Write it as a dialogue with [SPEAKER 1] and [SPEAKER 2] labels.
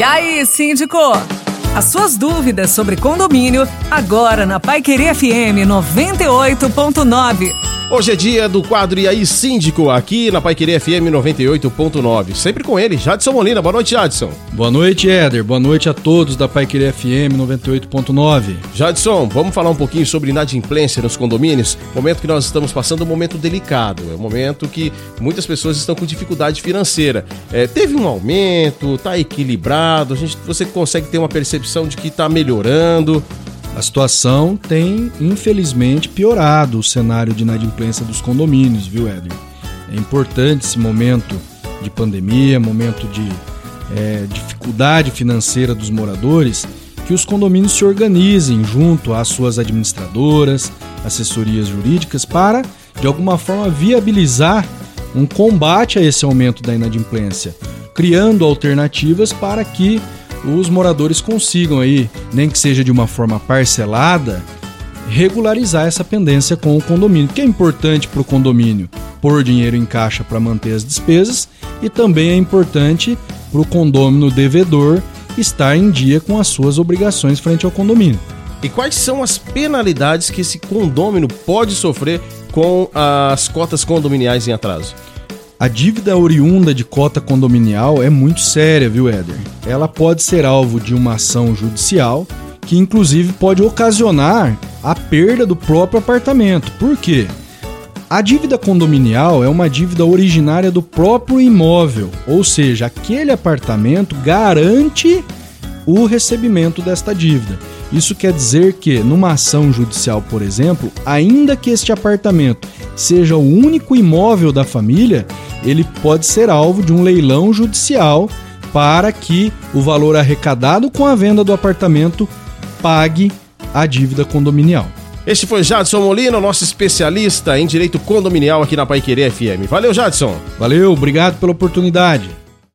[SPEAKER 1] E aí, síndico? As suas dúvidas sobre condomínio, agora na Pai Querer FM 98.9.
[SPEAKER 2] Hoje é dia do quadro E aí Síndico, aqui na Pai Querer FM 98.9. Sempre com ele, Jadson Molina. Boa noite, Jadson.
[SPEAKER 3] Boa noite, Éder. Boa noite a todos da Pai Querer FM 98.9.
[SPEAKER 2] Jadson, vamos falar um pouquinho sobre inadimplência nos condomínios? Momento que nós estamos passando um momento delicado. É um momento que muitas pessoas estão com dificuldade financeira. É, teve um aumento, está equilibrado, a gente, você consegue ter uma percepção de que está melhorando.
[SPEAKER 3] A situação tem, infelizmente, piorado o cenário de inadimplência dos condomínios, viu, Éder? É importante esse momento de pandemia, momento de é, dificuldade financeira dos moradores, que os condomínios se organizem junto às suas administradoras, assessorias jurídicas, para, de alguma forma, viabilizar um combate a esse aumento da inadimplência, criando alternativas para que os moradores consigam aí, nem que seja de uma forma parcelada, regularizar essa pendência com o condomínio, que é importante para o condomínio pôr dinheiro em caixa para manter as despesas e também é importante para o condômino devedor estar em dia com as suas obrigações frente ao condomínio.
[SPEAKER 2] E quais são as penalidades que esse condômino pode sofrer com as cotas condominiais em atraso?
[SPEAKER 3] A dívida oriunda de cota condominial é muito séria, viu, Éder? Ela pode ser alvo de uma ação judicial que, inclusive, pode ocasionar a perda do próprio apartamento. Por quê? A dívida condominial é uma dívida originária do próprio imóvel, ou seja, aquele apartamento garante o recebimento desta dívida. Isso quer dizer que, numa ação judicial, por exemplo, ainda que este apartamento seja o único imóvel da família, ele pode ser alvo de um leilão judicial para que o valor arrecadado com a venda do apartamento pague a dívida condominial.
[SPEAKER 2] Este foi Jadson Molina, nosso especialista em direito condominial aqui na Paiquerê FM. Valeu, Jadson.
[SPEAKER 3] Valeu, obrigado pela oportunidade.